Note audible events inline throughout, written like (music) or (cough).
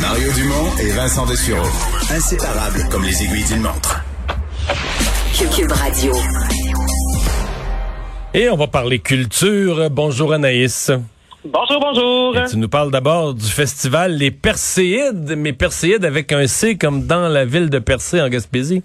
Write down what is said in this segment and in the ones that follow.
Mario Dumont et Vincent Dessureau. Inséparables comme les aiguilles d'une montre. Cube Radio. Et on va parler culture. Bonjour Anaïs. Bonjour, bonjour. Et tu nous parles d'abord du festival Les Perséides, mais Perséides avec un C comme dans la ville de Percé en Gaspésie.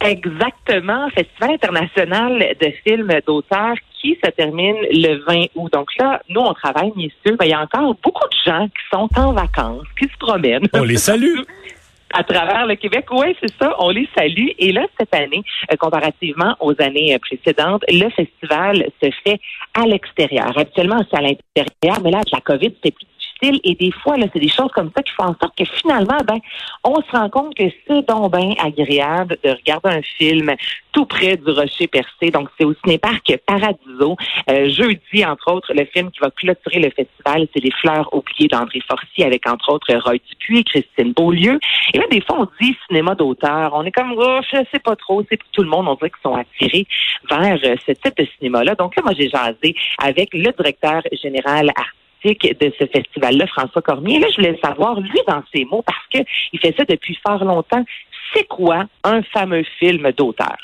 Exactement, Festival international de films d'auteurs qui se termine le 20 août. Donc là, nous, on travaille, messieurs. Ben, il y a encore beaucoup de gens qui sont en vacances, qui se promènent. On les salue. (laughs) à travers le Québec. Oui, c'est ça. On les salue. Et là, cette année, euh, comparativement aux années euh, précédentes, le festival se fait à l'extérieur. Habituellement, c'est à l'intérieur, mais là, avec la COVID, c'est plus et des fois, là, c'est des choses comme ça qui font en sorte que finalement, ben, on se rend compte que c'est donc bien agréable de regarder un film tout près du Rocher Percé. Donc, c'est au cinéparc Paradiso. Euh, jeudi, entre autres, le film qui va clôturer le festival, c'est Les Fleurs oubliées d'André Forcy avec, entre autres, Roy Dupuis et Christine Beaulieu. Et là, des fois, on dit cinéma d'auteur. On est comme, oh, je sais pas trop. C'est tout le monde, on dirait qu'ils sont attirés vers euh, ce type de cinéma-là. Donc là, moi, j'ai jasé avec le directeur général artistique de ce festival-là, François Cormier. Là, je voulais savoir, lui, dans ses mots, parce qu'il fait ça depuis fort longtemps, c'est quoi un fameux film d'auteur?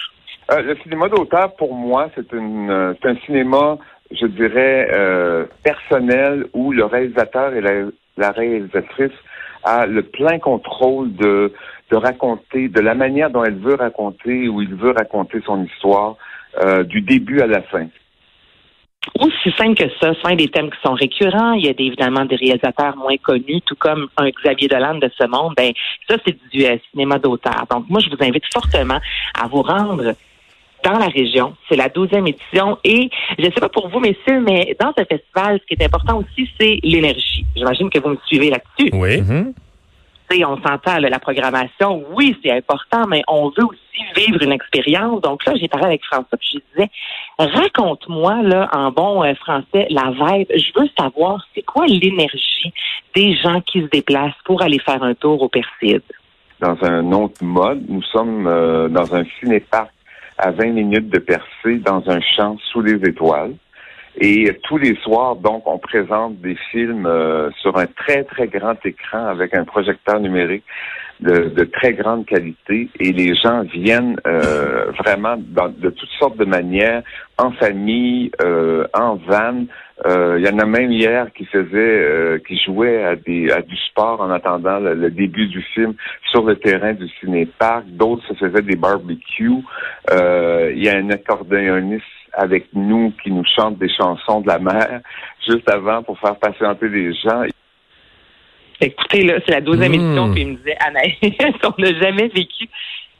Euh, le cinéma d'auteur, pour moi, c'est euh, un cinéma, je dirais, euh, personnel où le réalisateur et la, réalisatrice a le plein contrôle de, de raconter, de la manière dont elle veut raconter ou il veut raconter son histoire, du début à la fin aussi simple que ça. C'est un des thèmes qui sont récurrents. Il y a évidemment des réalisateurs moins connus, tout comme un Xavier Dolan de ce monde. Ben, ça, c'est du euh, cinéma d'auteur. Donc, moi, je vous invite fortement à vous rendre dans la région. C'est la douzième édition. Et je ne sais pas pour vous, messieurs, mais dans ce festival, ce qui est important aussi, c'est l'énergie. J'imagine que vous me suivez là-dessus. Oui. Mm-hmm on s'entend, la programmation, oui, c'est important, mais on veut aussi vivre une expérience. Donc là, j'ai parlé avec François, puis je disais, raconte-moi, là, en bon euh, français, la vibe. Je veux savoir, c'est quoi l'énergie des gens qui se déplacent pour aller faire un tour au Perside? Dans un autre mode, nous sommes euh, dans un cinéparc à 20 minutes de Percé, dans un champ sous les étoiles. Et tous les soirs, donc, on présente des films euh, sur un très, très grand écran avec un projecteur numérique de, de très grande qualité. Et les gens viennent euh, vraiment de toutes sortes de manières, en famille, euh, en van. Il y en a même hier qui faisait, qui jouait à, des, à du sport en attendant le, début du film sur le terrain du ciné-parc. D'autres se faisaient des barbecues. Il y a un accordéoniste avec nous qui nous chante des chansons de la mer juste avant pour faire patienter les gens. Écoutez, là, c'est la douzième hmm. édition, puis il me disait, Anaïs, (laughs) on n'a jamais vécu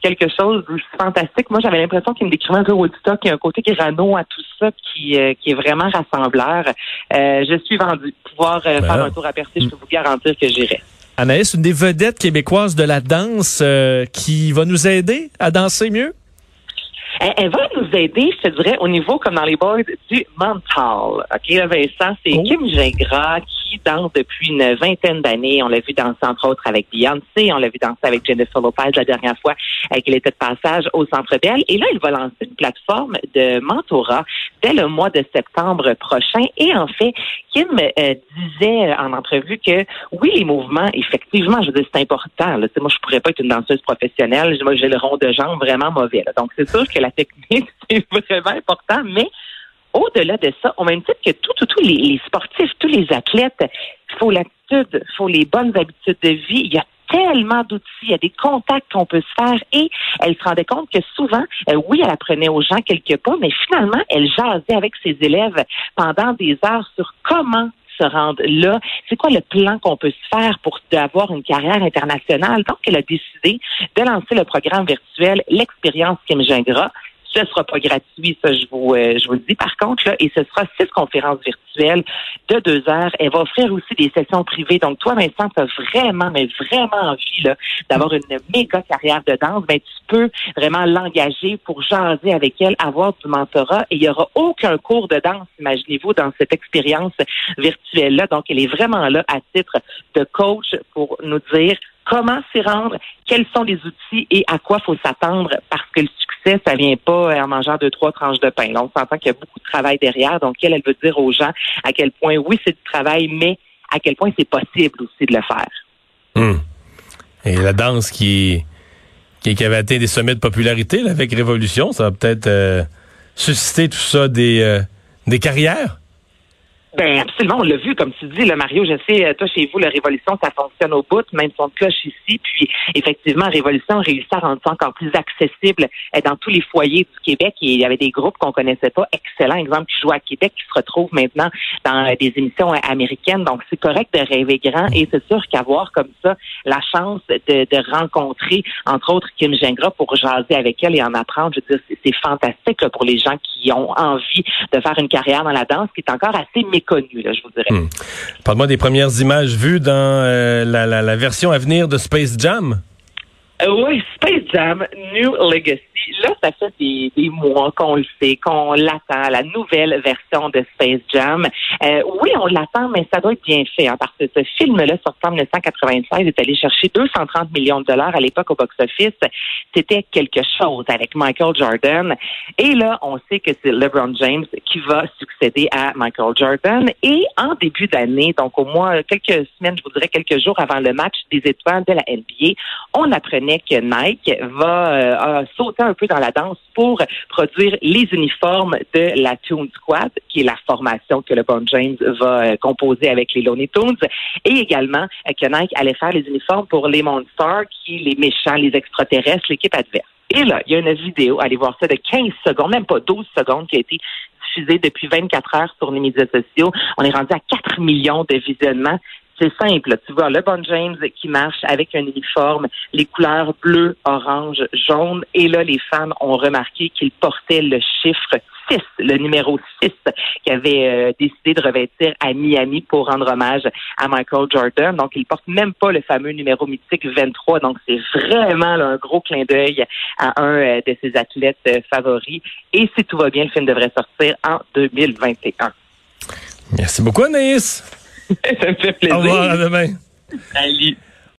quelque chose de fantastique. Moi, j'avais l'impression qu'il me décrivait un peu Woodstock, il y a un côté Grano à tout ça qui, euh, qui est vraiment rassembleur. Euh, je suis vendu. Pouvoir euh, faire un tour à Percy, je peux vous garantir que j'irai. Anaïs, une des vedettes québécoises de la danse qui va nous aider à danser mieux? Elle, va nous aider, je te dirais, au niveau comme dans les boys du mental. OK, Vincent, c'est oh. Kim Gingras qui danse depuis une vingtaine d'années. On l'a vu danser entre autres avec Beyoncé, on l'a vu danser avec Jennifer Lopez la dernière fois euh, qu'elle était de passage au Centre Bell. Et là, il va lancer une plateforme de mentorat le mois de septembre prochain. Et en fait, Kim euh, disait en entrevue que oui, les mouvements, effectivement, je veux dire, c'est important. Moi, je pourrais pas être une danseuse professionnelle. Moi, j'ai le rond de jambes vraiment mauvais. Donc, c'est sûr que la technique, (laughs) c'est vraiment important, mais au-delà de ça, au même titre que tous tout, les, les, sportifs, tous les athlètes, il faut l'attitude, il faut les bonnes habitudes de vie. Il y a tellement d'outils, il y a des contacts qu'on peut se faire et elle se rendait compte que souvent, euh, oui, elle apprenait aux gens quelques pas, mais finalement, elle jasait avec ses élèves pendant des heures sur comment se rendre là. C'est quoi le plan qu'on peut se faire pour avoir une carrière internationale? Donc, elle a décidé de lancer le programme virtuel L'expérience Kim Gingras Ce sera pas gratuit, ça je vous euh, je vous le dis. Par contre, là, et ce sera six conférences virtuelles de deux heures. Elle va offrir aussi des sessions privées. Donc toi, Vincent, tu as vraiment, mais vraiment envie d'avoir une méga carrière de danse. Ben, tu peux vraiment l'engager pour jaser avec elle, avoir du mentorat. Et il y aura aucun cours de danse, imaginez-vous, dans cette expérience virtuelle-là. Donc, elle est vraiment là à titre de coach pour nous dire comment s'y rendre, quels sont les outils et à quoi faut s'attendre parce que le succès, ça vient pas en mangeant deux, trois tranches de pain. On s'entend qu'il y a beaucoup de travail derrière. Donc, elle, elle veut dire aux gens à quel point, oui, c'est du travail, mais à quel point c'est possible aussi de le faire. Hum. Et la danse qui, qui, avait atteint des sommets de popularité avec Révolution, ça va peut-être euh, susciter tout ça des, euh, des carrières? Ben absolument, on l'a vu, comme tu dis, le Mario, je sais, euh, toi chez vous, la Révolution, ça fonctionne au bout, même son cloche ici, puis effectivement, Révolution réussit à rendre ça encore plus accessible euh, dans tous les foyers du Québec. Et il y avait des groupes qu'on connaissait pas, excellents exemple, qui jouent à Québec, qui se retrouvent maintenant dans euh, des émissions américaines. Donc c'est correct de rêver grand et c'est sûr qu'avoir comme ça la chance de, de, rencontrer, entre autres, Kim Gingras pour jaser avec elle et en apprendre, je veux dire, c'est fantastique pour les gens qui ont envie de faire une carrière dans la danse, qui est encore assez là, je. Hmm. Parle-moi des premières images vues dans euh, la, la, la version à venir de Space Jam. Euh, oui, Space Jam, New Legacy. Là, ça fait des, des mois qu'on le sait, qu'on l'attend, la nouvelle version de Space Jam. Euh, oui, on l'attend, mais ça doit être bien fait, hein, parce que ce film-là, sorti en 1996, est allé chercher 230 millions de dollars à l'époque au box-office. C'était quelque chose avec Michael Jordan. Et là, on sait que c'est LeBron James qui va succéder à Michael Jordan. Et en début d'année, donc au moins quelques semaines, je vous dirais quelques jours avant le match des étoiles de la NBA, on apprenait Nike va euh, sauter un peu dans la danse pour produire les uniformes de la Toon Squad, qui est la formation que LeBron James va euh, composer avec les Looney Tunes, et également euh, que Nike allait faire les uniformes pour les Monsters, qui les méchants, les extraterrestres, l'équipe adverse. Et là, il y a une vidéo, allez voir ça, de 15 secondes, même pas 12 secondes, qui a été diffusée depuis 24 heures sur les médias sociaux. On est rendu à 4 millions de visionnements. C'est simple. Tu vois LeBron James qui marche avec un uniforme, les couleurs bleu, orange, jaune. Et là, les fans ont remarqué qu'il portait le chiffre 6, le numéro 6, qui avait euh, décidé de revêtir à Miami pour rendre hommage à Michael Jordan. Donc, il porte même pas le fameux numéro mythique 23. Donc, c'est vraiment un gros clin d'œil à un euh, de ses athlètes euh, favoris. Et si tout va bien, le film devrait sortir en 2021. Merci beaucoup, Anaïs. (laughs) Ça me fait plaisir. Au revoir, à demain. Salut.